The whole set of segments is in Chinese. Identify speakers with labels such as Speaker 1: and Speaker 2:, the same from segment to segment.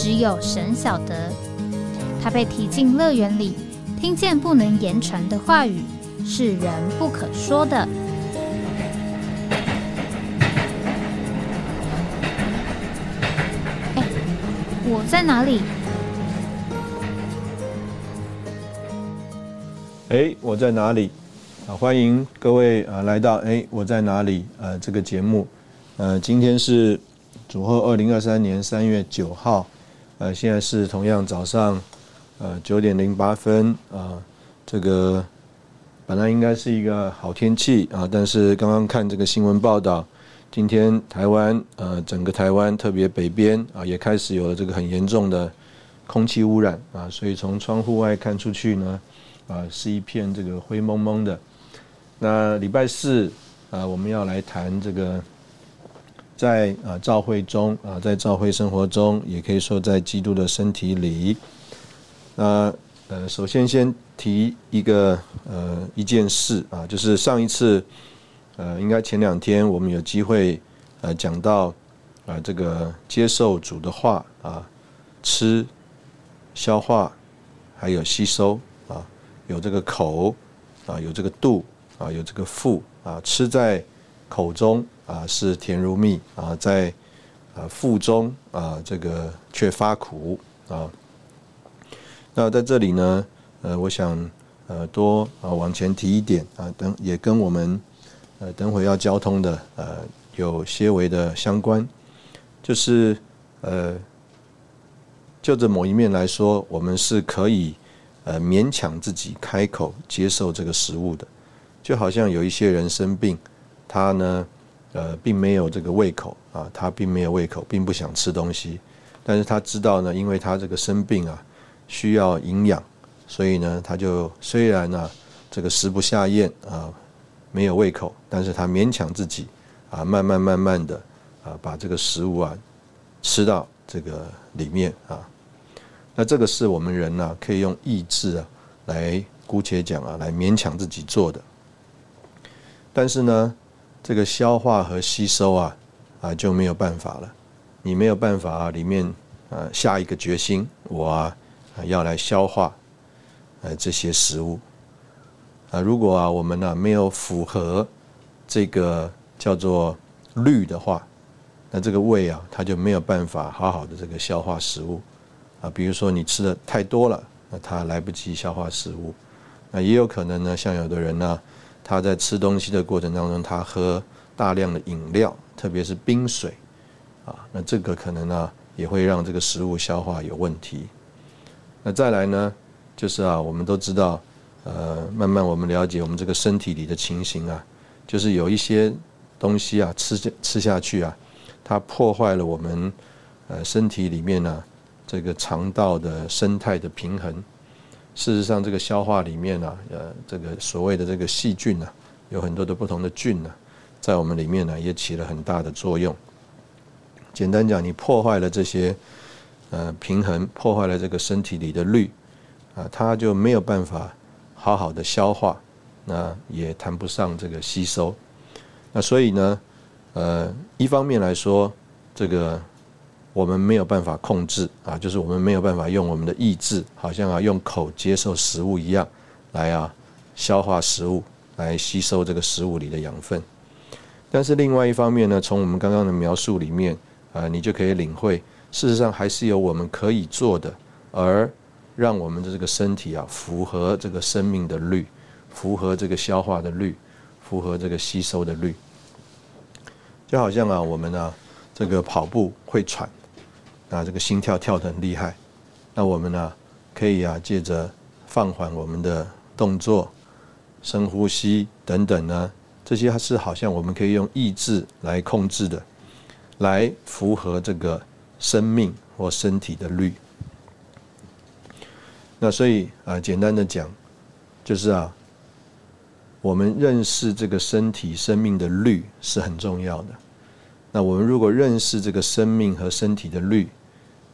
Speaker 1: 只有神晓得，他被提进乐园里，听见不能言传的话语，是人不可说的。哎，我在哪里？
Speaker 2: 哎，我在哪里？啊，欢迎各位啊来到哎，我在哪里？呃，这个节目，呃，今天是主后二零二三年三月九号。呃，现在是同样早上，呃九点零八分啊。这个本来应该是一个好天气啊，但是刚刚看这个新闻报道，今天台湾呃整个台湾特别北边啊也开始有了这个很严重的空气污染啊，所以从窗户外看出去呢啊是一片这个灰蒙蒙的。那礼拜四啊我们要来谈这个。在啊，教会中啊，在教会生活中，也可以说在基督的身体里。那呃，首先先提一个呃一件事啊，就是上一次呃，应该前两天我们有机会呃讲到啊，这个接受主的话啊，吃、消化还有吸收啊，有这个口啊，有这个肚啊，有这个腹啊，吃在口中。啊，是甜如蜜啊，在啊腹中啊，这个却发苦啊。那在这里呢，呃，我想呃多啊往前提一点啊，等也跟我们呃等会要交通的呃有些微的相关，就是呃就这某一面来说，我们是可以呃勉强自己开口接受这个食物的，就好像有一些人生病，他呢。呃，并没有这个胃口啊，他并没有胃口，并不想吃东西。但是他知道呢，因为他这个生病啊，需要营养，所以呢，他就虽然呢，这个食不下咽啊，没有胃口，但是他勉强自己啊，慢慢慢慢的啊，把这个食物啊吃到这个里面啊。那这个是我们人呢，可以用意志啊，来姑且讲啊，来勉强自己做的。但是呢。这个消化和吸收啊，啊就没有办法了。你没有办法啊，里面啊下一个决心，我啊要来消化呃这些食物啊。如果啊我们呢没有符合这个叫做律的话，那这个胃啊它就没有办法好好的这个消化食物啊。比如说你吃的太多了，那它来不及消化食物。那也有可能呢，像有的人呢。他在吃东西的过程当中，他喝大量的饮料，特别是冰水，啊，那这个可能呢也会让这个食物消化有问题。那再来呢，就是啊，我们都知道，呃，慢慢我们了解我们这个身体里的情形啊，就是有一些东西啊，吃吃下去啊，它破坏了我们呃身体里面呢这个肠道的生态的平衡。事实上，这个消化里面呢，呃，这个所谓的这个细菌呢，有很多的不同的菌呢，在我们里面呢，也起了很大的作用。简单讲，你破坏了这些呃平衡，破坏了这个身体里的氯啊，它就没有办法好好的消化，那也谈不上这个吸收。那所以呢，呃，一方面来说，这个。我们没有办法控制啊，就是我们没有办法用我们的意志，好像啊用口接受食物一样，来啊消化食物，来吸收这个食物里的养分。但是另外一方面呢，从我们刚刚的描述里面啊，你就可以领会，事实上还是有我们可以做的，而让我们的这个身体啊符合这个生命的律，符合这个消化的律，符合这个吸收的律。就好像啊，我们啊这个跑步会喘。啊，这个心跳跳得很厉害，那我们呢，可以啊，借着放缓我们的动作、深呼吸等等呢，这些是好像我们可以用意志来控制的，来符合这个生命或身体的律。那所以啊，简单的讲，就是啊，我们认识这个身体生命的律是很重要的。那我们如果认识这个生命和身体的律，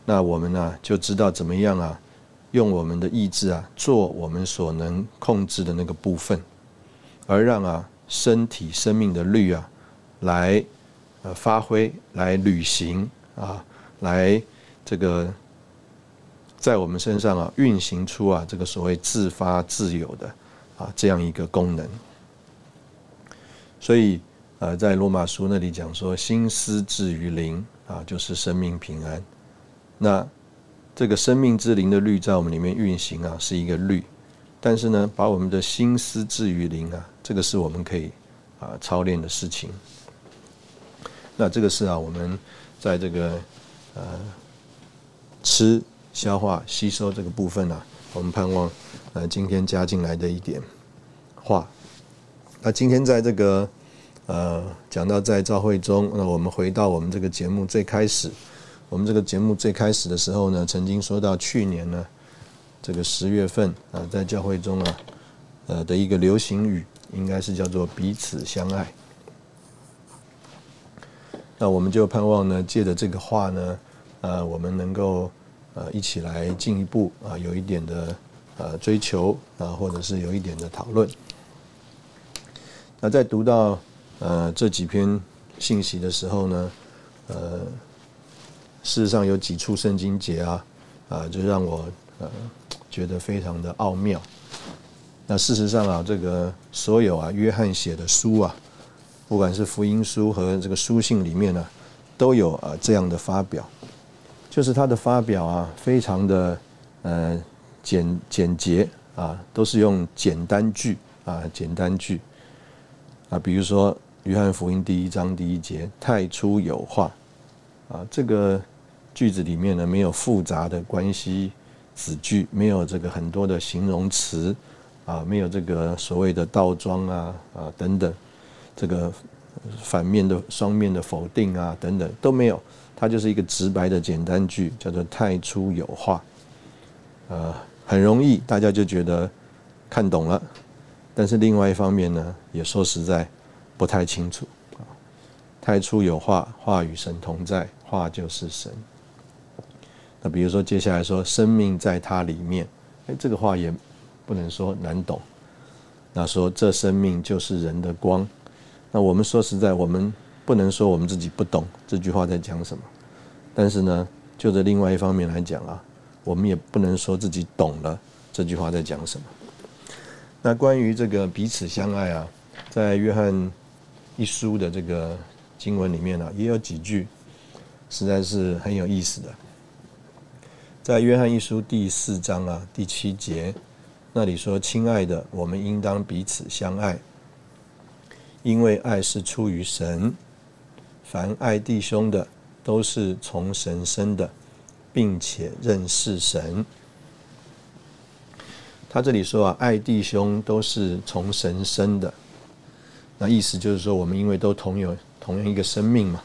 Speaker 2: 那我们呢就知道怎么样啊，用我们的意志啊，做我们所能控制的那个部分，而让啊身体生命的律啊来呃发挥、来履行啊、来这个。在我们身上啊，运行出啊这个所谓自发自由的啊这样一个功能。所以呃，在罗马书那里讲说，心思至于灵啊，就是生命平安。那这个生命之灵的律在我们里面运行啊，是一个律。但是呢，把我们的心思至于灵啊，这个是我们可以啊操练的事情。那这个是啊，我们在这个呃吃。消化吸收这个部分呢，我们盼望呃今天加进来的一点话。那今天在这个呃讲到在召会中，那我们回到我们这个节目最开始，我们这个节目最开始的时候呢，曾经说到去年呢这个十月份啊，在教会中啊呃的一个流行语，应该是叫做彼此相爱。那我们就盼望呢，借着这个话呢，呃，我们能够。呃，一起来进一步啊，有一点的呃追求啊，或者是有一点的讨论。那在读到呃这几篇信息的时候呢，呃，事实上有几处圣经节啊，啊，就让我呃觉得非常的奥妙。那事实上啊，这个所有啊约翰写的书啊，不管是福音书和这个书信里面呢，都有啊这样的发表。就是他的发表啊，非常的呃简简洁啊，都是用简单句啊，简单句啊，比如说《约翰福音》第一章第一节“太初有话”，啊，这个句子里面呢没有复杂的关系子句，没有这个很多的形容词啊，没有这个所谓的倒装啊啊等等，这个反面的双面的否定啊等等都没有。它就是一个直白的简单句，叫做“太初有话”，呃，很容易大家就觉得看懂了。但是另外一方面呢，也说实在不太清楚啊。太初有话，话与神同在，话就是神。那比如说接下来说“生命在它里面”，哎，这个话也不能说难懂。那说这生命就是人的光，那我们说实在我们。不能说我们自己不懂这句话在讲什么，但是呢，就着另外一方面来讲啊，我们也不能说自己懂了这句话在讲什么。那关于这个彼此相爱啊，在约翰一书的这个经文里面呢，也有几句实在是很有意思的。在约翰一书第四章啊第七节那里说：“亲爱的，我们应当彼此相爱，因为爱是出于神。”凡爱弟兄的，都是从神生的，并且认识神。他这里说啊，爱弟兄都是从神生的，那意思就是说，我们因为都同有同样一个生命嘛，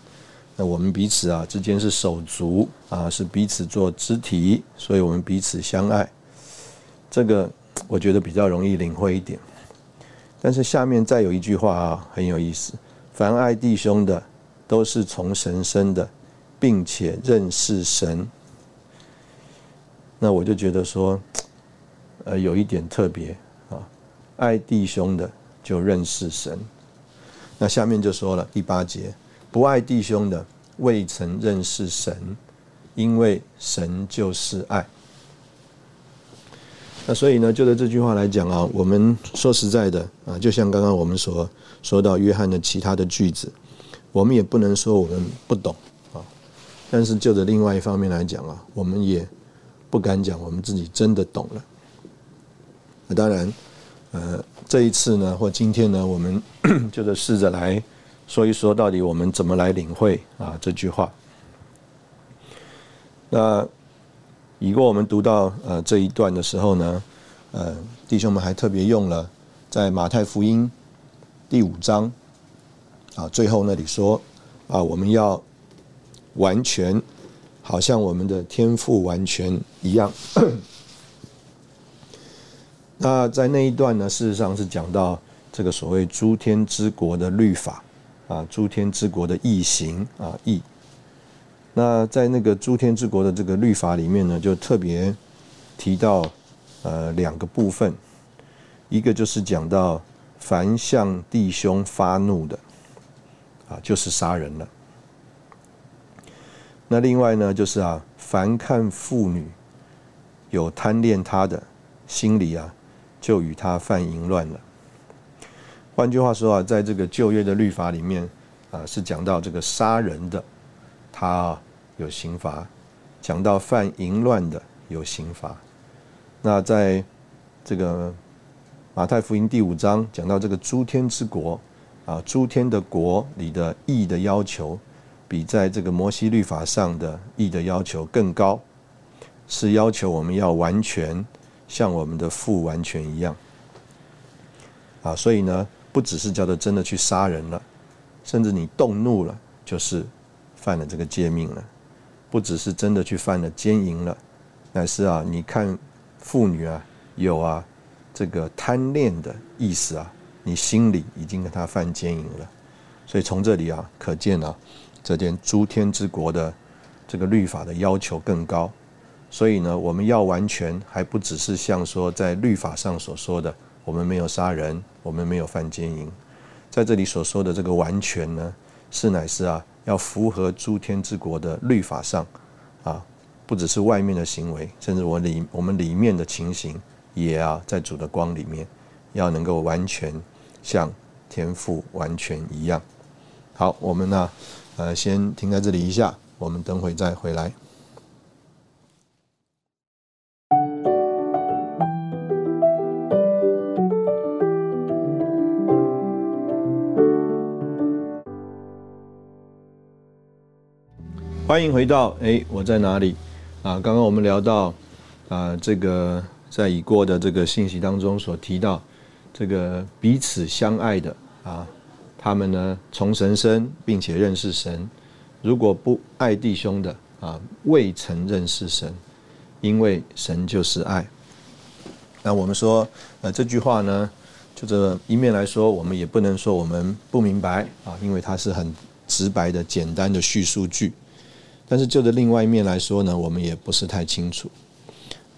Speaker 2: 那我们彼此啊之间是手足啊，是彼此做肢体，所以我们彼此相爱。这个我觉得比较容易领会一点。但是下面再有一句话啊，很有意思：凡爱弟兄的。都是从神生的，并且认识神。那我就觉得说，呃，有一点特别啊，爱弟兄的就认识神。那下面就说了第八节，不爱弟兄的未曾认识神，因为神就是爱。那所以呢，就着这句话来讲啊，我们说实在的啊，就像刚刚我们所说到约翰的其他的句子。我们也不能说我们不懂啊，但是就着另外一方面来讲啊，我们也不敢讲我们自己真的懂了。那当然，呃，这一次呢，或今天呢，我们 就是试着来说一说，到底我们怎么来领会啊这句话。那以过我们读到呃这一段的时候呢，呃，弟兄们还特别用了在马太福音第五章。啊，最后那里说，啊，我们要完全，好像我们的天赋完全一样。那在那一段呢，事实上是讲到这个所谓诸天之国的律法啊，诸天之国的异行啊异。那在那个诸天之国的这个律法里面呢，就特别提到呃两个部分，一个就是讲到凡向弟兄发怒的啊，就是杀人了。那另外呢，就是啊，凡看妇女有贪恋她的心里啊，就与他犯淫乱了。换句话说啊，在这个旧约的律法里面啊，是讲到这个杀人的，他有刑罚；讲到犯淫乱的有刑罚。那在这个马太福音第五章讲到这个诸天之国啊，诸天的国里的义的要求。比在这个摩西律法上的义的要求更高，是要求我们要完全像我们的父完全一样。啊，所以呢，不只是叫做真的去杀人了，甚至你动怒了，就是犯了这个诫命了。不只是真的去犯了奸淫了，乃是啊，你看妇女啊，有啊这个贪恋的意思啊，你心里已经跟他犯奸淫了。所以从这里啊，可见啊。这件诸天之国的这个律法的要求更高，所以呢，我们要完全还不只是像说在律法上所说的，我们没有杀人，我们没有犯奸淫，在这里所说的这个完全呢，是乃是啊，要符合诸天之国的律法上啊，不只是外面的行为，甚至我里我们里面的情形，也啊，在主的光里面，要能够完全像天父完全一样。好，我们呢？呃，先停在这里一下，我们等会再回来。欢迎回到哎，我在哪里？啊，刚刚我们聊到啊，这个在已过的这个信息当中所提到，这个彼此相爱的啊。他们呢，从神生，并且认识神。如果不爱弟兄的啊，未曾认识神，因为神就是爱。那我们说，呃，这句话呢，就这一面来说，我们也不能说我们不明白啊，因为它是很直白的、简单的叙述句。但是就的另外一面来说呢，我们也不是太清楚。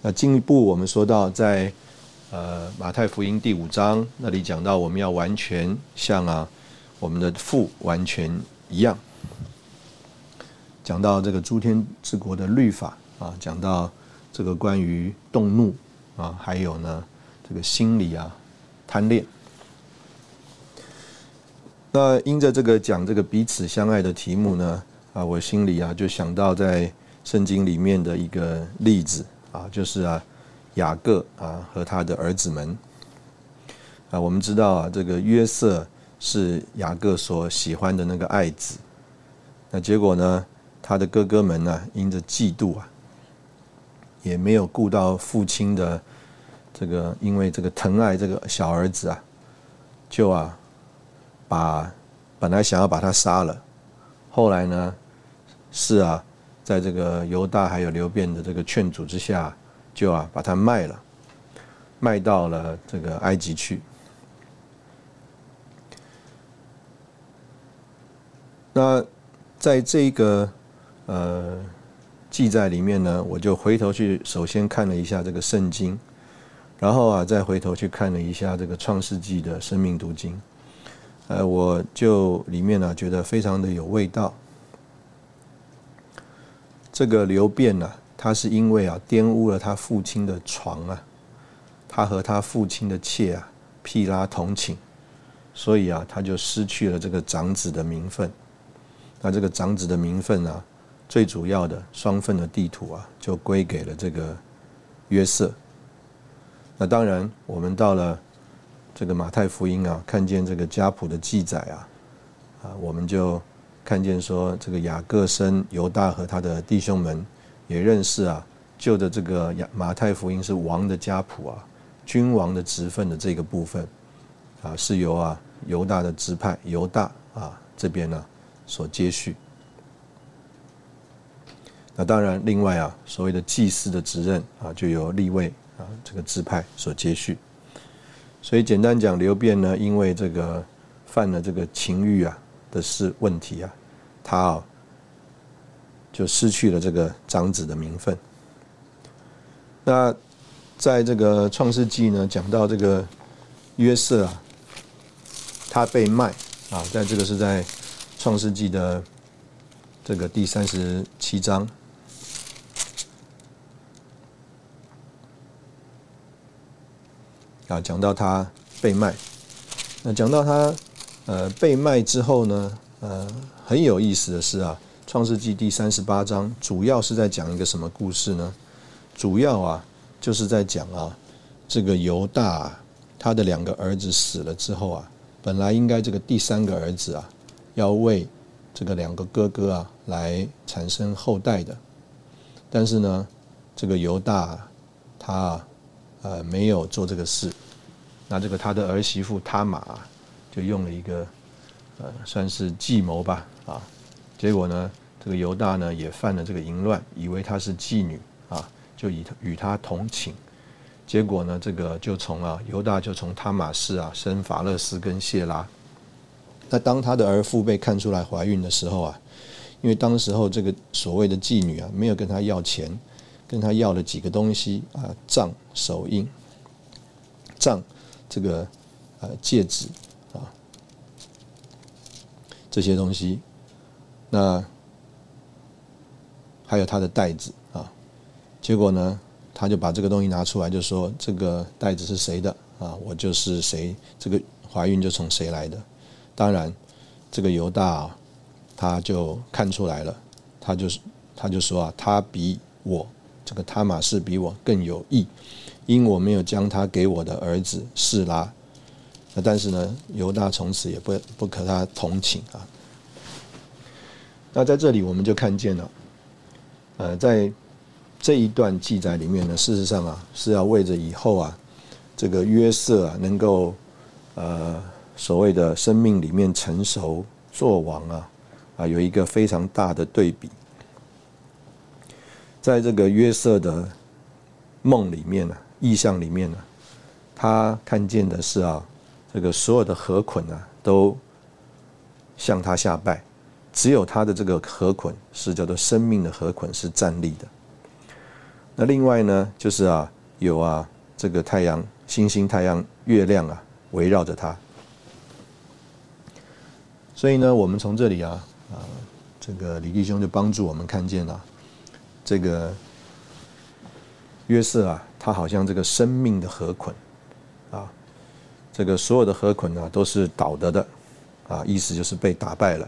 Speaker 2: 那进一步，我们说到在呃马太福音第五章那里讲到，我们要完全像啊。我们的父完全一样，讲到这个诸天之国的律法啊，讲到这个关于动怒啊，还有呢这个心理啊贪恋。那因着这个讲这个彼此相爱的题目呢啊，我心里啊就想到在圣经里面的一个例子啊，就是啊雅各啊和他的儿子们啊，我们知道啊这个约瑟。是雅各所喜欢的那个爱子，那结果呢？他的哥哥们呢，因着嫉妒啊，也没有顾到父亲的这个，因为这个疼爱这个小儿子啊，就啊，把本来想要把他杀了，后来呢，是啊，在这个犹大还有刘辩的这个劝阻之下，就啊把他卖了，卖到了这个埃及去。那在这个呃记载里面呢，我就回头去首先看了一下这个圣经，然后啊再回头去看了一下这个创世纪的生命读经，呃，我就里面呢觉得非常的有味道。这个流变呢，他是因为啊玷污了他父亲的床啊，他和他父亲的妾啊毗拉同寝，所以啊他就失去了这个长子的名分。那这个长子的名分啊，最主要的双份的地图啊，就归给了这个约瑟。那当然，我们到了这个马太福音啊，看见这个家谱的记载啊，啊，我们就看见说，这个雅各生犹大和他的弟兄们也认识啊，就的这个雅马太福音是王的家谱啊，君王的职分的这个部分啊，是由啊犹大的支派犹大啊这边呢。所接续，那当然，另外啊，所谓的祭祀的职任啊，就由立位啊这个支派所接续。所以简单讲，刘辩呢，因为这个犯了这个情欲啊的是问题啊，他啊就失去了这个长子的名分。那在这个创世纪呢，讲到这个约瑟啊，他被卖啊，在这个是在创世纪的这个第三十七章。啊，讲到他被卖，那讲到他呃被卖之后呢，呃很有意思的是啊，《创世纪》第三十八章主要是在讲一个什么故事呢？主要啊就是在讲啊，这个犹大他的两个儿子死了之后啊，本来应该这个第三个儿子啊要为这个两个哥哥啊来产生后代的，但是呢，这个犹大他。呃，没有做这个事，那这个他的儿媳妇他玛就用了一个呃，算是计谋吧，啊，结果呢，这个犹大呢也犯了这个淫乱，以为她是妓女啊，就以与她同寝，结果呢，这个就从啊犹大就从他玛氏啊生法勒斯跟谢拉，那当他的儿妇被看出来怀孕的时候啊，因为当时候这个所谓的妓女啊没有跟他要钱。跟他要了几个东西啊，杖、手印、杖，这个呃戒指，这些东西，那还有他的袋子啊，结果呢，他就把这个东西拿出来，就说这个袋子是谁的啊？我就是谁，这个怀孕就从谁来的。当然，这个犹大啊他就看出来了，他就是他就说啊，他比我。这个他玛士比我更有益，因我没有将他给我的儿子示拉。那但是呢，犹大从此也不不可他同情啊。那在这里我们就看见了，呃，在这一段记载里面呢，事实上啊是要为着以后啊，这个约瑟啊能够呃所谓的生命里面成熟做王啊啊有一个非常大的对比。在这个约瑟的梦里面呢，意象里面呢，他看见的是啊，这个所有的河捆啊，都向他下拜，只有他的这个河捆是叫做生命的河捆是站立的。那另外呢，就是啊，有啊，这个太阳、星星、太阳、月亮啊，围绕着他。所以呢，我们从这里啊，啊，这个李弟兄就帮助我们看见了。这个约瑟啊，他好像这个生命的河捆，这个所有的河捆呢都是倒的的啊，意思就是被打败了，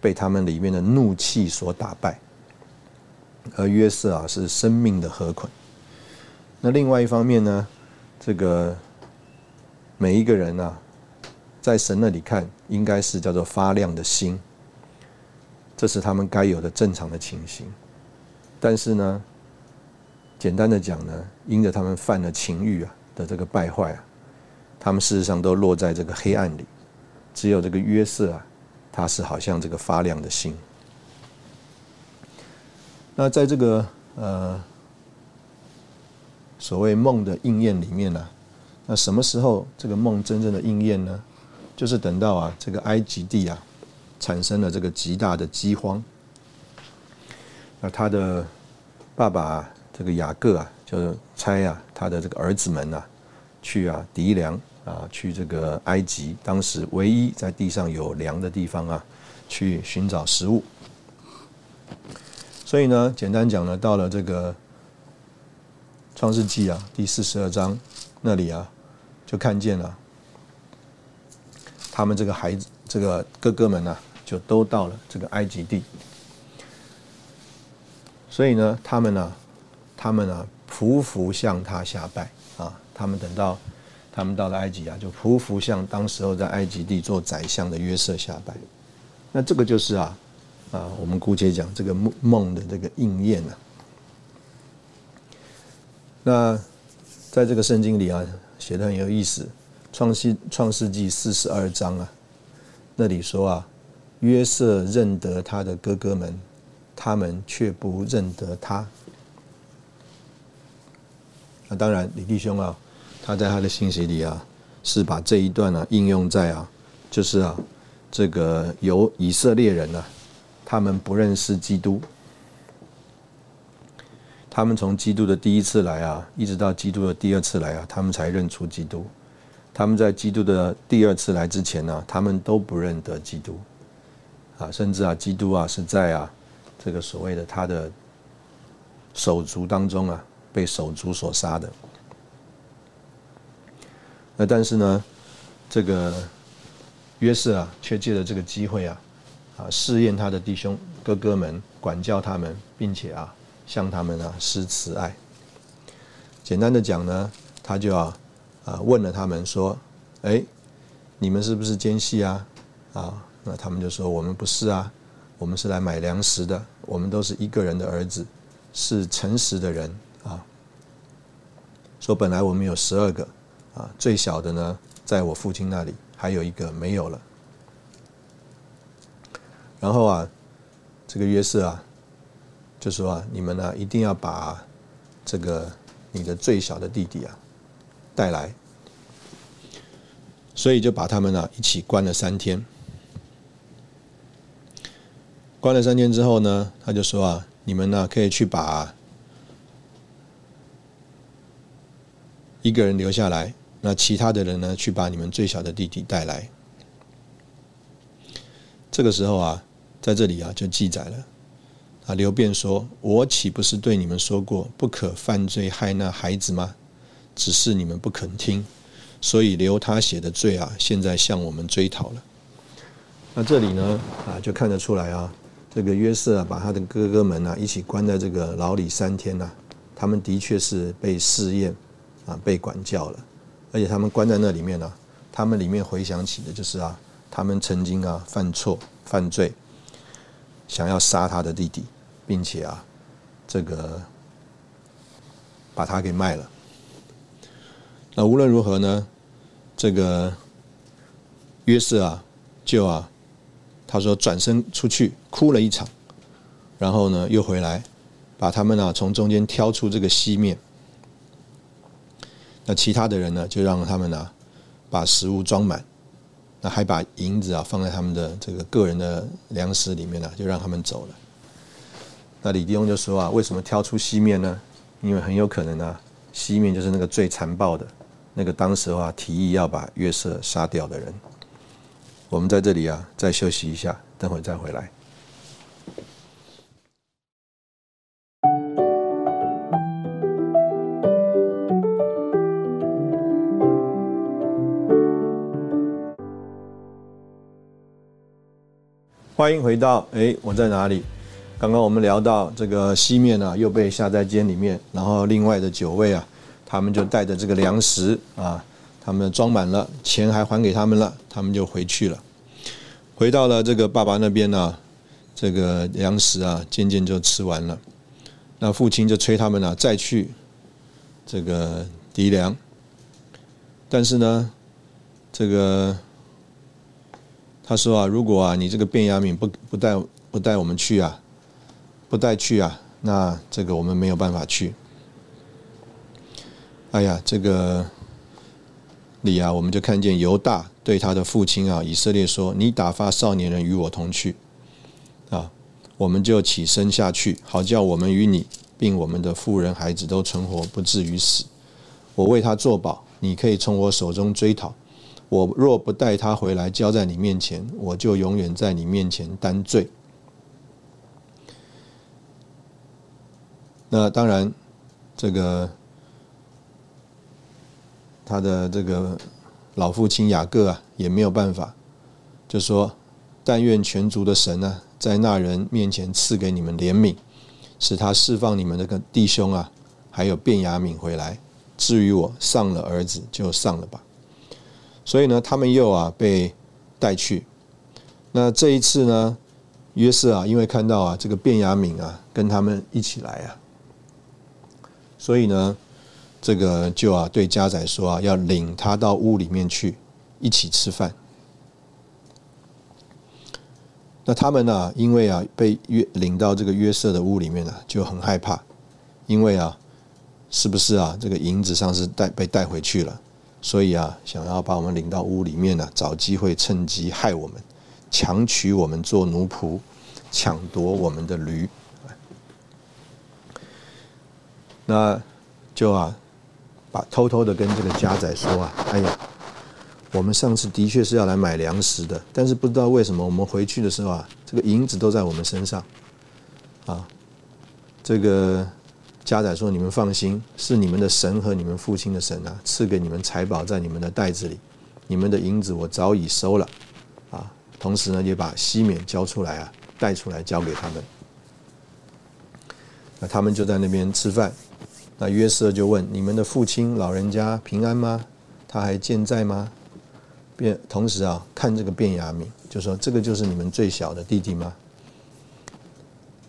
Speaker 2: 被他们里面的怒气所打败。而约瑟啊是生命的河捆。那另外一方面呢，这个每一个人呢，在神那里看，应该是叫做发亮的心，这是他们该有的正常的情形。但是呢，简单的讲呢，因着他们犯了情欲啊的这个败坏啊，他们事实上都落在这个黑暗里。只有这个约瑟啊，他是好像这个发亮的心。那在这个呃所谓梦的应验里面呢，那什么时候这个梦真正的应验呢？就是等到啊这个埃及地啊产生了这个极大的饥荒。那他的爸爸这个雅各啊，就差啊他的这个儿子们啊，去啊籴粮啊，去这个埃及，当时唯一在地上有粮的地方啊，去寻找食物。所以呢，简单讲呢，到了这个创世纪啊第四十二章那里啊，就看见了他们这个孩子，这个哥哥们呢，就都到了这个埃及地。所以呢，他们呢，他们呢，匍匐向他下拜啊。他们等到他们到了埃及啊，就匍匐向当时候在埃及地做宰相的约瑟下拜。那这个就是啊啊，我们姑且讲这个梦梦的这个应验啊。那在这个圣经里啊，写的很有意思，《创世创世纪》四十二章啊，那里说啊，约瑟认得他的哥哥们。他们却不认得他。那当然，李弟兄啊，他在他的信息里啊，是把这一段呢应用在啊，就是啊，这个由以色列人呢，他们不认识基督，他们从基督的第一次来啊，一直到基督的第二次来啊，他们才认出基督。他们在基督的第二次来之前呢，他们都不认得基督，啊，甚至啊，基督啊是在啊这个所谓的他的手足当中啊，被手足所杀的。那但是呢，这个约瑟啊，却借着这个机会啊，啊试验他的弟兄哥哥们，管教他们，并且啊向他们啊施慈爱。简单的讲呢，他就要。啊，问了他们说：“哎，你们是不是奸细啊？”啊，那他们就说：“我们不是啊，我们是来买粮食的。我们都是一个人的儿子，是诚实的人啊。”说本来我们有十二个，啊，最小的呢，在我父亲那里，还有一个没有了。然后啊，这个约瑟啊，就说啊：“你们呢，一定要把这个你的最小的弟弟啊。”带来，所以就把他们呢一起关了三天。关了三天之后呢，他就说啊，你们呢可以去把一个人留下来，那其他的人呢去把你们最小的弟弟带来。这个时候啊，在这里啊就记载了啊，刘辩说：“我岂不是对你们说过，不可犯罪害那孩子吗？”只是你们不肯听，所以留他写的罪啊，现在向我们追讨了。那这里呢，啊，就看得出来啊，这个约瑟啊，把他的哥哥们啊一起关在这个牢里三天呐，他们的确是被试验啊，被管教了，而且他们关在那里面呢，他们里面回想起的就是啊，他们曾经啊犯错犯罪，想要杀他的弟弟，并且啊，这个把他给卖了。那无论如何呢，这个约瑟啊，就啊，他说转身出去哭了一场，然后呢又回来，把他们啊从中间挑出这个西面。那其他的人呢，就让他们啊把食物装满，那还把银子啊放在他们的这个个人的粮食里面呢，就让他们走了。那李弟兄就说啊，为什么挑出西面呢？因为很有可能啊，西面就是那个最残暴的。那个当时啊提议要把约瑟杀掉的人，我们在这里啊再休息一下，等会再回来。欢迎回到哎，我在哪里？刚刚我们聊到这个西面呢又被下在监里面，然后另外的九位啊。他们就带着这个粮食啊，他们装满了，钱还还给他们了，他们就回去了。回到了这个爸爸那边呢，这个粮食啊，渐渐就吃完了。那父亲就催他们呢，再去这个籴粮。但是呢，这个他说啊，如果啊你这个卞雅敏不不带不带我们去啊，不带去啊，那这个我们没有办法去。哎呀，这个里啊，我们就看见犹大对他的父亲啊以色列说：“你打发少年人与我同去，啊，我们就起身下去，好叫我们与你，并我们的妇人孩子都存活，不至于死。我为他作保，你可以从我手中追讨。我若不带他回来交在你面前，我就永远在你面前担罪。那当然，这个。”他的这个老父亲雅各啊，也没有办法，就说：“但愿全族的神呢，在那人面前赐给你们怜悯，使他释放你们这个弟兄啊，还有卞雅敏回来。至于我丧了儿子，就丧了吧。”所以呢，他们又啊被带去。那这一次呢，约瑟啊，因为看到啊这个卞雅敏啊跟他们一起来啊，所以呢。这个就啊，对家仔说啊，要领他到屋里面去一起吃饭。那他们呢，因为啊被约领到这个约瑟的屋里面呢，就很害怕，因为啊，是不是啊，这个银子上是带被带回去了所以啊，想要把我们领到屋里面呢，找机会趁机害我们，强取我们做奴仆，抢夺我们的驴。那就啊，把偷偷的跟这个家仔说啊，哎呀，我们上次的确是要来买粮食的，但是不知道为什么我们回去的时候啊，这个银子都在我们身上，啊，这个家仔说你们放心，是你们的神和你们父亲的神啊，赐给你们财宝在你们的袋子里，你们的银子我早已收了，啊，同时呢也把西缅交出来啊，带出来交给他们，那他们就在那边吃饭。那约瑟就问：“你们的父亲老人家平安吗？他还健在吗？”便同时啊，看这个便雅敏，就说：“这个就是你们最小的弟弟吗？”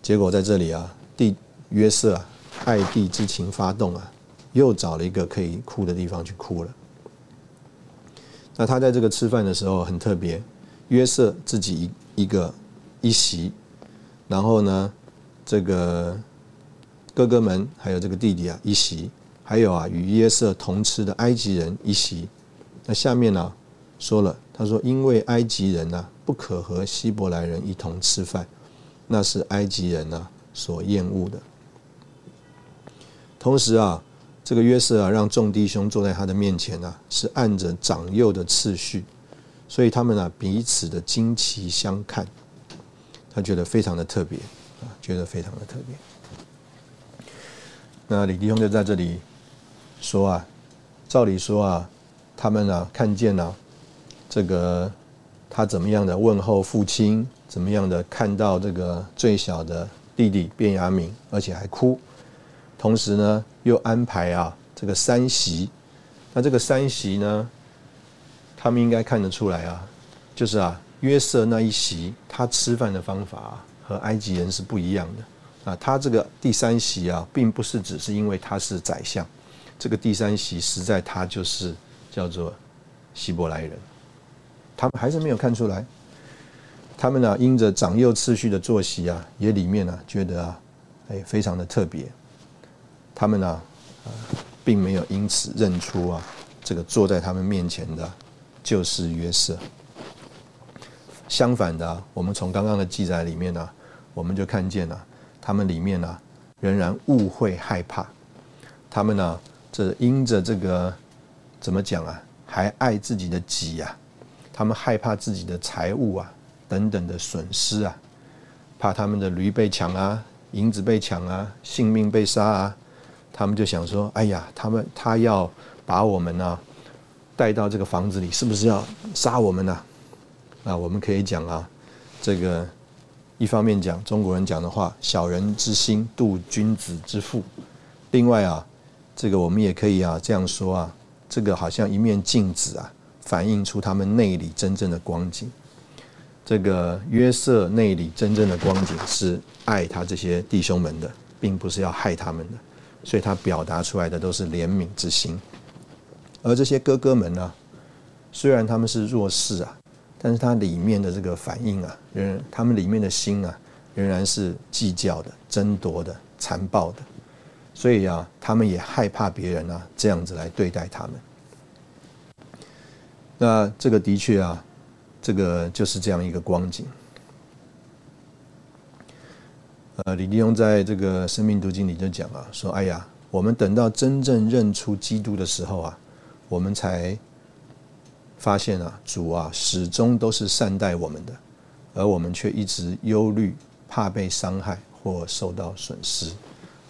Speaker 2: 结果在这里啊，弟约瑟啊，爱弟之情发动啊，又找了一个可以哭的地方去哭了。那他在这个吃饭的时候很特别，约瑟自己一一个一席，然后呢，这个。哥哥们还有这个弟弟啊一席，还有啊与约瑟同吃的埃及人一席。那下面呢说了，他说因为埃及人呢不可和希伯来人一同吃饭，那是埃及人呢所厌恶的。同时啊，这个约瑟啊让众弟兄坐在他的面前呢，是按着长幼的次序，所以他们啊彼此的惊奇相看，他觉得非常的特别啊，觉得非常的特别。那李弟兄就在这里说啊，照理说啊，他们啊看见了这个他怎么样的问候父亲，怎么样的看到这个最小的弟弟卞雅敏，而且还哭，同时呢又安排啊这个三席，那这个三席呢，他们应该看得出来啊，就是啊约瑟那一席他吃饭的方法和埃及人是不一样的。啊，他这个第三席啊，并不是只是因为他是宰相，这个第三席实在他就是叫做希伯来人，他们还是没有看出来。他们呢，因着长幼次序的坐席啊，也里面呢觉得啊，哎，非常的特别。他们呢，并没有因此认出啊，这个坐在他们面前的就是约瑟。相反的，我们从刚刚的记载里面呢，我们就看见了。他们里面呢，仍然误会害怕。他们呢，这因着这个怎么讲啊，还爱自己的己啊。他们害怕自己的财物啊等等的损失啊，怕他们的驴被抢啊，银子被抢啊，性命被杀啊。他们就想说：哎呀，他们他要把我们呢带到这个房子里，是不是要杀我们呢？啊，我们可以讲啊，这个。一方面讲中国人讲的话，小人之心度君子之腹。另外啊，这个我们也可以啊这样说啊，这个好像一面镜子啊，反映出他们内里真正的光景。这个约瑟内里真正的光景是爱他这些弟兄们的，并不是要害他们的，所以他表达出来的都是怜悯之心。而这些哥哥们呢，虽然他们是弱势啊。但是他里面的这个反应啊，仍他们里面的心啊，仍然是计较的、争夺的、残暴的，所以啊，他们也害怕别人啊这样子来对待他们。那这个的确啊，这个就是这样一个光景。呃，李立庸在这个生命读经里就讲啊，说：“哎呀，我们等到真正认出基督的时候啊，我们才。”发现啊，主啊，始终都是善待我们的，而我们却一直忧虑，怕被伤害或受到损失，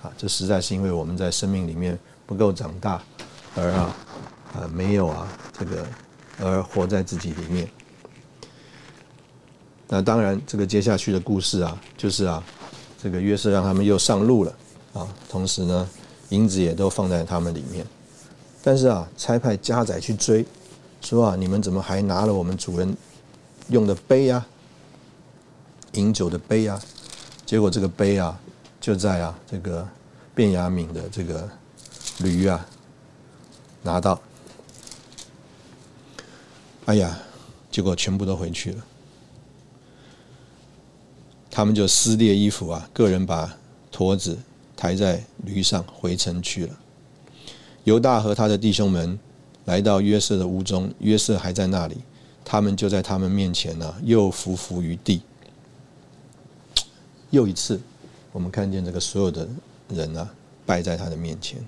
Speaker 2: 啊，这实在是因为我们在生命里面不够长大，而啊，啊，没有啊，这个，而活在自己里面。那当然，这个接下去的故事啊，就是啊，这个约瑟让他们又上路了，啊，同时呢，银子也都放在他们里面，但是啊，差派家仔去追。说啊，你们怎么还拿了我们主人用的杯啊，饮酒的杯啊？结果这个杯啊，就在啊这个卞雅敏的这个驴啊拿到，哎呀，结果全部都回去了。他们就撕裂衣服啊，个人把驼子抬在驴上回城去了。犹大和他的弟兄们。来到约瑟的屋中，约瑟还在那里，他们就在他们面前呢，又伏伏于地。又一次，我们看见这个所有的人啊，拜在他的面前。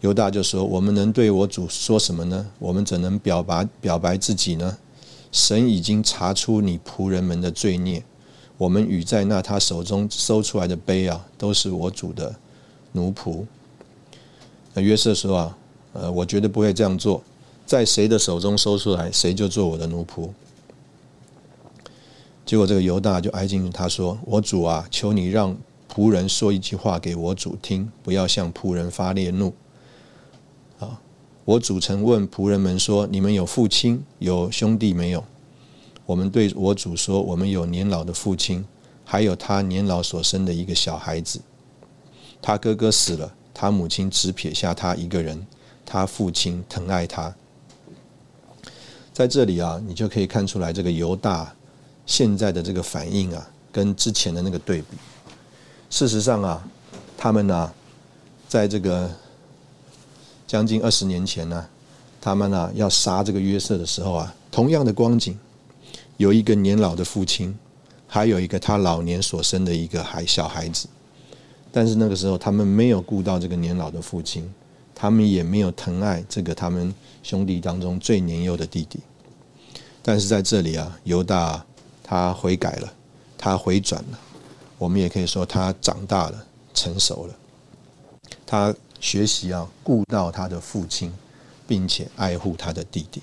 Speaker 2: 犹大就说：“我们能对我主说什么呢？我们怎能表白表白自己呢？神已经查出你仆人们的罪孽，我们与在那他手中搜出来的杯啊，都是我主的奴仆。”那约瑟说啊：“呃，我绝对不会这样做，在谁的手中搜出来，谁就做我的奴仆。”结果这个犹大就挨近他说：“我主啊，求你让仆人说一句话给我主听，不要向仆人发烈怒。”啊我主曾问仆人们说：“你们有父亲、有兄弟没有？”我们对我主说：“我们有年老的父亲，还有他年老所生的一个小孩子。他哥哥死了，他母亲只撇下他一个人。他父亲疼爱他。”在这里啊，你就可以看出来这个犹大现在的这个反应啊，跟之前的那个对比。事实上啊，他们呢，在这个。将近二十年前呢，他们呢要杀这个约瑟的时候啊，同样的光景，有一个年老的父亲，还有一个他老年所生的一个孩小孩子，但是那个时候他们没有顾到这个年老的父亲，他们也没有疼爱这个他们兄弟当中最年幼的弟弟，但是在这里啊，犹大他悔改了，他回转了，我们也可以说他长大了，成熟了，他。学习啊，顾到他的父亲，并且爱护他的弟弟。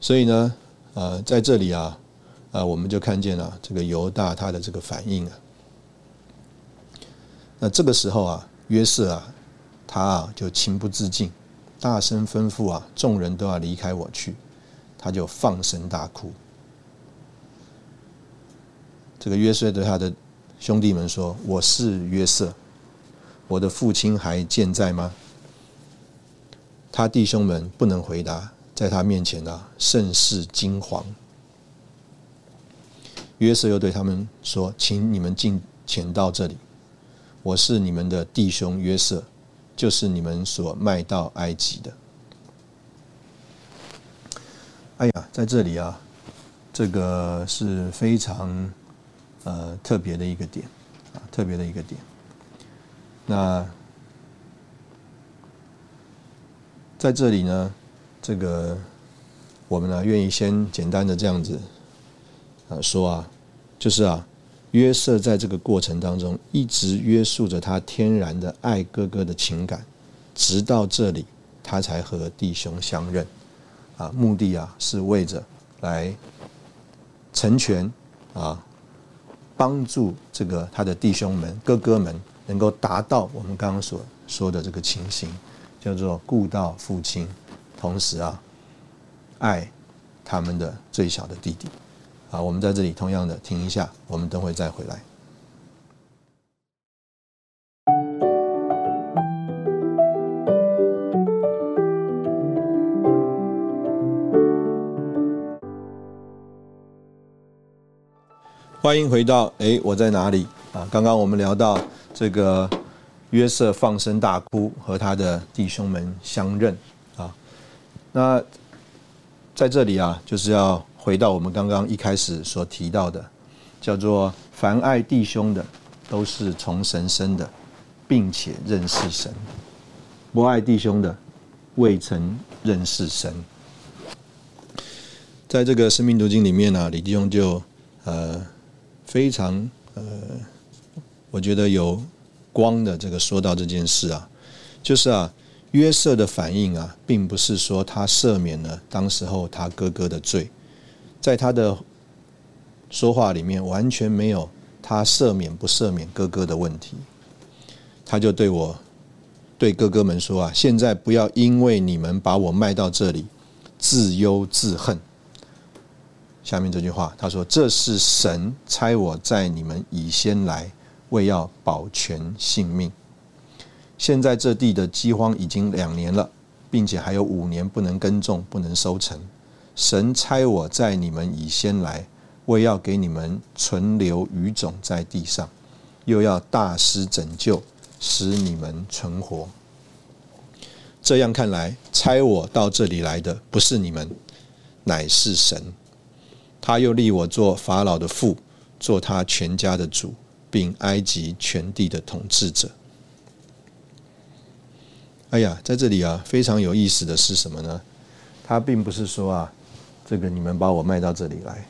Speaker 2: 所以呢，呃，在这里啊，呃，我们就看见了这个犹大他的这个反应啊。那这个时候啊，约瑟啊，他啊就情不自禁，大声吩咐啊，众人都要离开我去，他就放声大哭。这个约瑟对他的。兄弟们说：“我是约瑟，我的父亲还健在吗？”他弟兄们不能回答，在他面前啊，甚是惊惶。约瑟又对他们说：“请你们进前到这里，我是你们的弟兄约瑟，就是你们所卖到埃及的。”哎呀，在这里啊，这个是非常。呃，特别的一个点啊，特别的一个点。那在这里呢，这个我们呢愿意先简单的这样子啊说啊，就是啊，约瑟在这个过程当中一直约束着他天然的爱哥哥的情感，直到这里他才和弟兄相认啊，目的啊是为着来成全啊。帮助这个他的弟兄们、哥哥们能够达到我们刚刚所说的这个情形，叫做顾到父亲，同时啊，爱他们的最小的弟弟。啊，我们在这里同样的停一下，我们等会再回来。欢迎回到哎，我在哪里啊？刚刚我们聊到这个约瑟放声大哭，和他的弟兄们相认。那在这里啊，就是要回到我们刚刚一开始所提到的，叫做凡爱弟兄的，都是从神生的，并且认识神；不爱弟兄的，未曾认识神。在这个生命读经里面呢，李弟兄就呃。非常呃，我觉得有光的这个说到这件事啊，就是啊，约瑟的反应啊，并不是说他赦免了当时候他哥哥的罪，在他的说话里面完全没有他赦免不赦免哥哥的问题，他就对我对哥哥们说啊，现在不要因为你们把我卖到这里，自忧自恨。下面这句话，他说：“这是神差我在你们以先来，为要保全性命。现在这地的饥荒已经两年了，并且还有五年不能耕种，不能收成。神差我在你们以先来，为要给你们存留余种在地上，又要大施拯救，使你们存活。”这样看来，差我到这里来的不是你们，乃是神。他又立我做法老的父，做他全家的主，并埃及全地的统治者。哎呀，在这里啊，非常有意思的是什么呢？他并不是说啊，这个你们把我卖到这里来。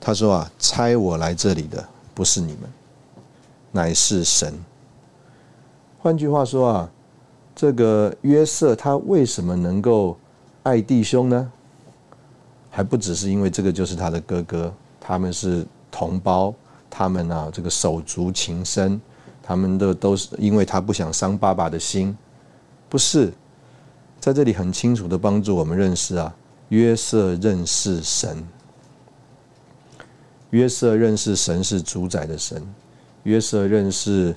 Speaker 2: 他说啊，猜我来这里的不是你们，乃是神。换句话说啊，这个约瑟他为什么能够爱弟兄呢？还不只是因为这个就是他的哥哥，他们是同胞，他们啊这个手足情深，他们的都是因为他不想伤爸爸的心，不是，在这里很清楚的帮助我们认识啊，约瑟认识神，约瑟认识神是主宰的神，约瑟认识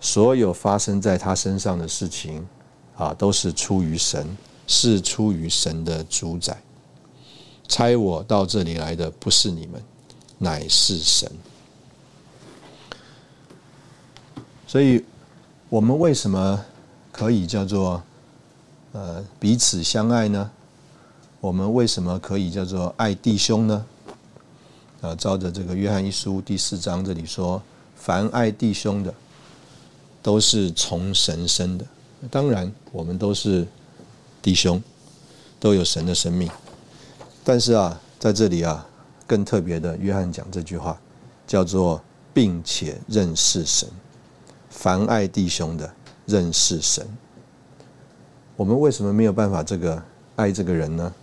Speaker 2: 所有发生在他身上的事情啊都是出于神，是出于神的主宰。差我到这里来的不是你们，乃是神。所以，我们为什么可以叫做呃彼此相爱呢？我们为什么可以叫做爱弟兄呢？啊，照着这个约翰一书第四章这里说，凡爱弟兄的，都是从神生的。当然，我们都是弟兄，都有神的生命。但是啊，在这里啊，更特别的，约翰讲这句话，叫做“并且认识神，凡爱弟兄的认识神。”我们为什么没有办法这个爱这个人呢？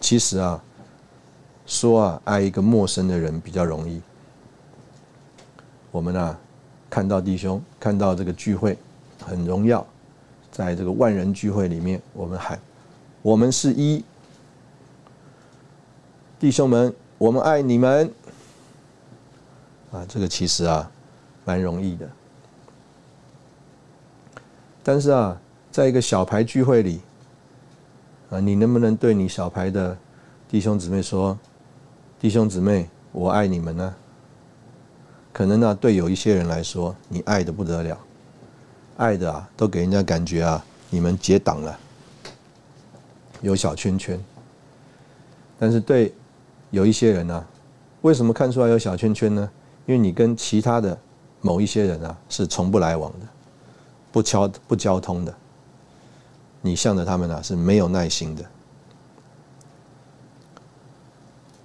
Speaker 2: 其实啊，说啊，爱一个陌生的人比较容易。我们啊，看到弟兄，看到这个聚会很荣耀，在这个万人聚会里面，我们喊：“我们是一。”弟兄们，我们爱你们啊！这个其实啊，蛮容易的。但是啊，在一个小牌聚会里啊，你能不能对你小牌的弟兄姊妹说：“弟兄姊妹，我爱你们呢？”可能呢，对有一些人来说，你爱的不得了，爱的啊，都给人家感觉啊，你们结党了，有小圈圈。但是对有一些人呢，为什么看出来有小圈圈呢？因为你跟其他的某一些人啊是从不来往的，不交不交通的，你向着他们啊是没有耐心的。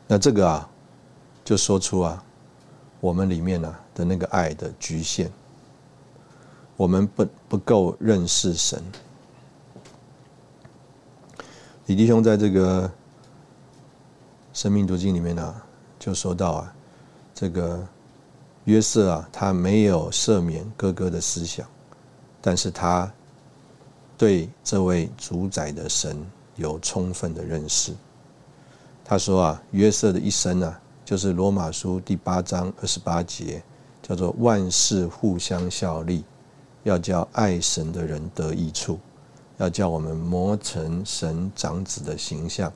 Speaker 2: 那这个啊，就说出啊，我们里面呢的那个爱的局限，我们不不够认识神。李弟兄在这个。生命读经里面呢，就说到啊，这个约瑟啊，他没有赦免哥哥的思想，但是他对这位主宰的神有充分的认识。他说啊，约瑟的一生啊，就是罗马书第八章二十八节，叫做万事互相效力，要叫爱神的人得益处，要叫我们磨成神长子的形象。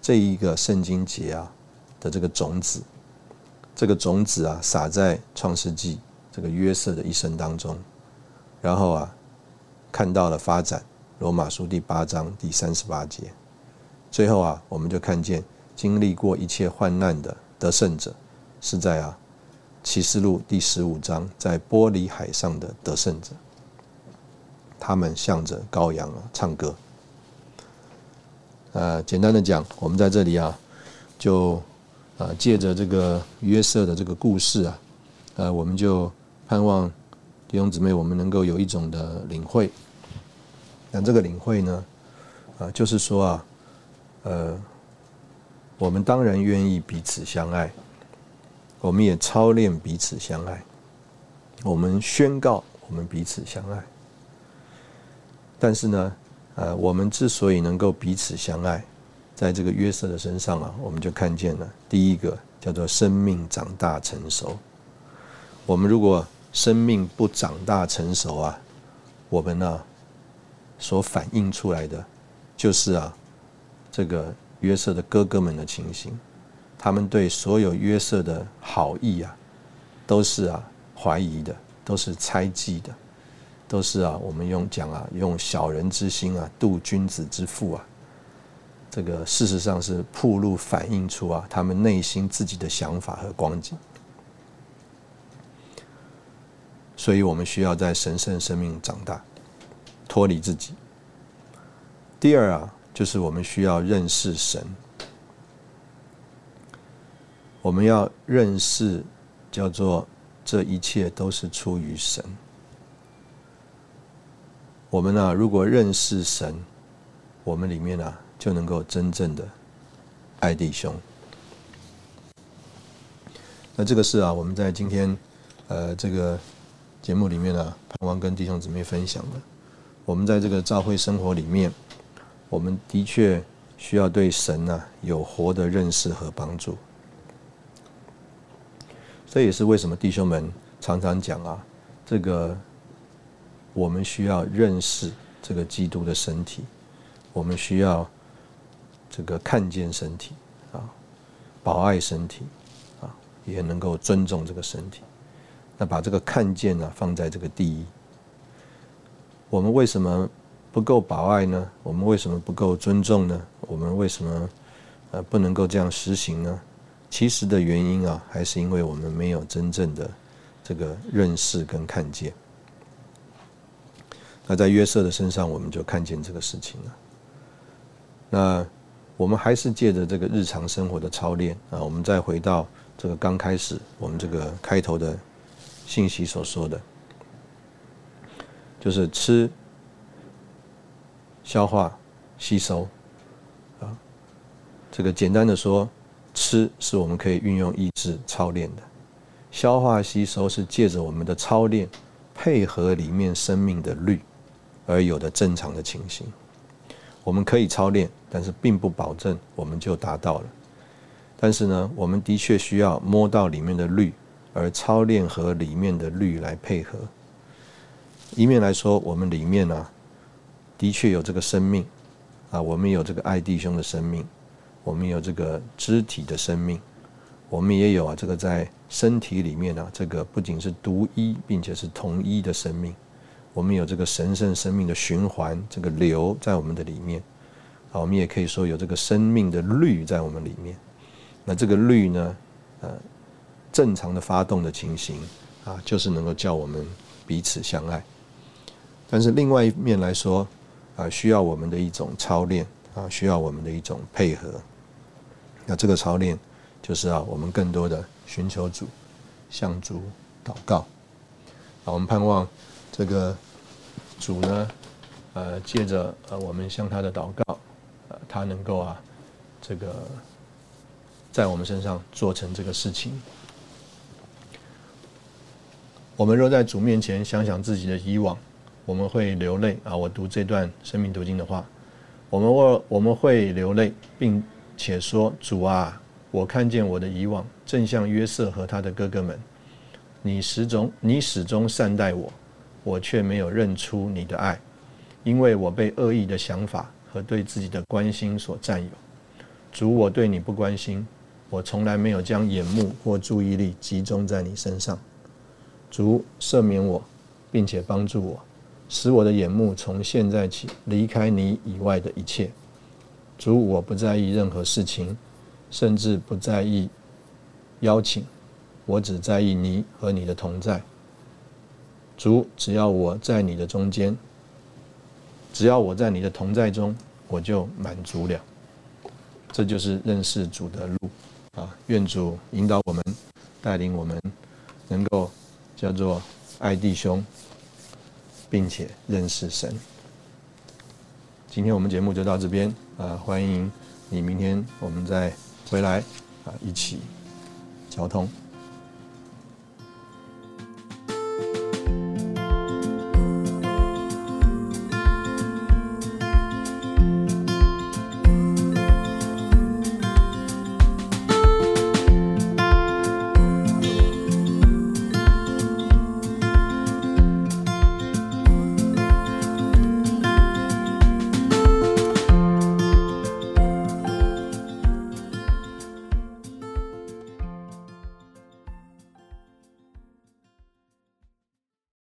Speaker 2: 这一个圣经节啊的这个种子，这个种子啊撒在创世纪这个约瑟的一生当中，然后啊看到了发展，罗马书第八章第三十八节，最后啊我们就看见经历过一切患难的得胜者，是在啊启示录第十五章在玻璃海上的得胜者，他们向着羔羊啊唱歌。呃，简单的讲，我们在这里啊，就啊借着这个约瑟的这个故事啊，呃，我们就盼望弟兄姊妹，我们能够有一种的领会。那这个领会呢，啊，就是说啊，呃，我们当然愿意彼此相爱，我们也操练彼此相爱，我们宣告我们彼此相爱，但是呢。呃，我们之所以能够彼此相爱，在这个约瑟的身上啊，我们就看见了第一个叫做生命长大成熟。我们如果生命不长大成熟啊，我们呢所反映出来的就是啊，这个约瑟的哥哥们的情形，他们对所有约瑟的好意啊，都是啊怀疑的，都是猜忌的，都是啊，我们用讲啊，用小人之心啊度君子之腹啊。这个事实上是铺路反映出啊，他们内心自己的想法和光景。所以我们需要在神圣生命长大，脱离自己。第二啊，就是我们需要认识神。我们要认识，叫做这一切都是出于神。我们呢，如果认识神，我们里面呢就能够真正的爱弟兄。那这个是啊，我们在今天呃这个节目里面呢，盼望跟弟兄姊妹分享的。我们在这个教会生活里面，我们的确需要对神呢有活的认识和帮助。这也是为什么弟兄们常常讲啊，这个我们需要认识这个基督的身体，我们需要这个看见身体啊，保爱身体啊，也能够尊重这个身体。那把这个看见呢放在这个第一，我们为什么不够保爱呢？我们为什么不够尊重呢？我们为什么呃不能够这样实行呢？其实的原因啊，还是因为我们没有真正的这个认识跟看见。那在约瑟的身上，我们就看见这个事情了。那我们还是借着这个日常生活的操练啊，我们再回到这个刚开始我们这个开头的信息所说的，就是吃、消化、吸收啊，这个简单的说。吃是我们可以运用意志操练的，消化吸收是借着我们的操练，配合里面生命的律而有的正常的情形。我们可以操练，但是并不保证我们就达到了。但是呢，我们的确需要摸到里面的律，而操练和里面的律来配合。一面来说，我们里面呢，的确有这个生命啊，我们有这个爱弟兄的生命。我们有这个肢体的生命，我们也有啊，这个在身体里面啊，这个不仅是独一，并且是同一的生命。我们有这个神圣生命的循环，这个流在我们的里面。啊，我们也可以说有这个生命的律在我们里面。那这个律呢，呃，正常的发动的情形啊，就是能够叫我们彼此相爱。但是另外一面来说，啊，需要我们的一种操练啊，需要我们的一种配合。那这个操练就是啊，我们更多的寻求主，向主祷告。啊，我们盼望这个主呢，呃，借着呃我们向他的祷告，呃，他能够啊，这个在我们身上做成这个事情。我们若在主面前想想自己的以往，我们会流泪啊！我读这段生命读经的话，我们我我们会流泪，并。且说主啊，我看见我的以往，正像约瑟和他的哥哥们。你始终你始终善待我，我却没有认出你的爱，因为我被恶意的想法和对自己的关心所占有。主，我对你不关心，我从来没有将眼目或注意力集中在你身上。主赦免我，并且帮助我，使我的眼目从现在起离开你以外的一切。主，我不在意任何事情，甚至不在意邀请，我只在意你和你的同在。主，只要我在你的中间，只要我在你的同在中，我就满足了。这就是认识主的路啊！愿主引导我们，带领我们，能够叫做爱弟兄，并且认识神。今天我们节目就到这边。呃，欢迎你！明天我们再回来啊，一起交通。